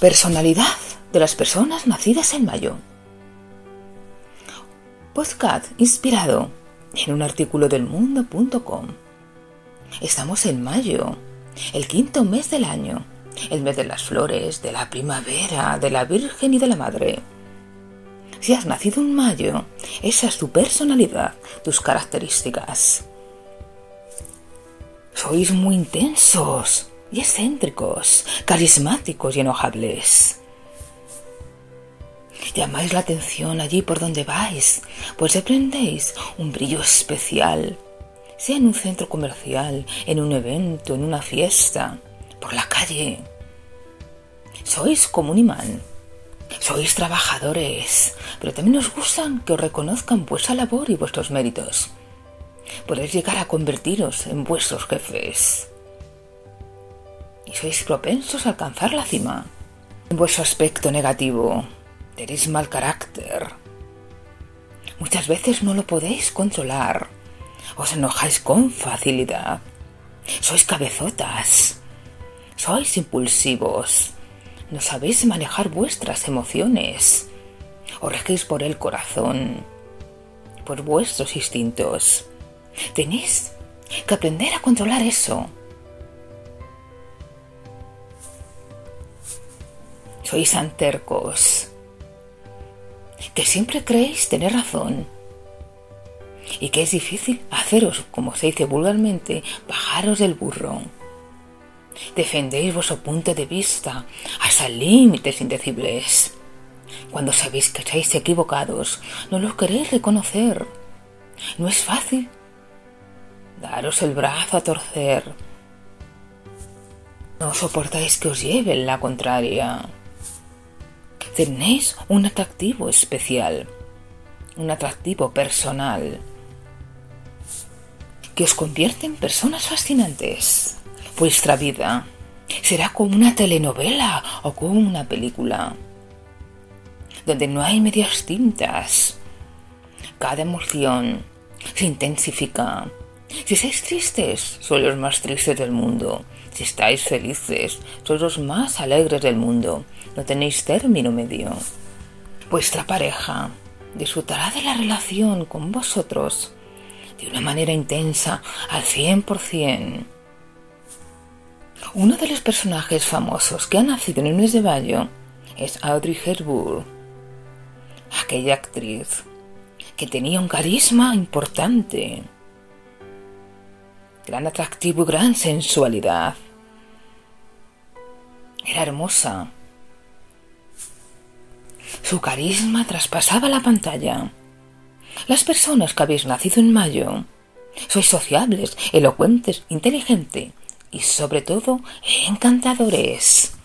Personalidad de las personas nacidas en mayo. Podcast inspirado en un artículo del mundo.com. Estamos en mayo, el quinto mes del año, el mes de las flores, de la primavera, de la Virgen y de la Madre. Si has nacido en mayo, esa es tu personalidad, tus características. Sois muy intensos, y excéntricos, carismáticos y enojables. Llamáis la atención allí por donde vais, pues aprendéis un brillo especial, sea en un centro comercial, en un evento, en una fiesta, por la calle. Sois como un imán. Sois trabajadores, pero también os gustan que os reconozcan vuestra labor y vuestros méritos. Podéis llegar a convertiros en vuestros jefes y sois propensos a alcanzar la cima. En vuestro aspecto negativo, tenéis mal carácter. Muchas veces no lo podéis controlar. Os enojáis con facilidad. Sois cabezotas. Sois impulsivos. No sabéis manejar vuestras emociones. Os regís por el corazón, por vuestros instintos. Tenéis que aprender a controlar eso sois antercos, que siempre creéis tener razón y que es difícil haceros, como se dice vulgarmente, bajaros del burro. Defendéis vuestro punto de vista hasta límites indecibles. Cuando sabéis que estáis equivocados, no lo queréis reconocer. No es fácil daros el brazo a torcer. No soportáis que os lleven la contraria tenéis un atractivo especial, un atractivo personal, que os convierte en personas fascinantes. Vuestra vida será como una telenovela o como una película, donde no hay medias tintas. Cada emoción se intensifica. Si estáis tristes, sois los más tristes del mundo. Si estáis felices, sois los más alegres del mundo. No tenéis término medio. Vuestra pareja disfrutará de la relación con vosotros de una manera intensa al 100%. Uno de los personajes famosos que ha nacido en el mes de mayo es Audrey Hepburn, aquella actriz que tenía un carisma importante gran atractivo y gran sensualidad. Era hermosa. Su carisma traspasaba la pantalla. Las personas que habéis nacido en mayo sois sociables, elocuentes, inteligentes y sobre todo encantadores.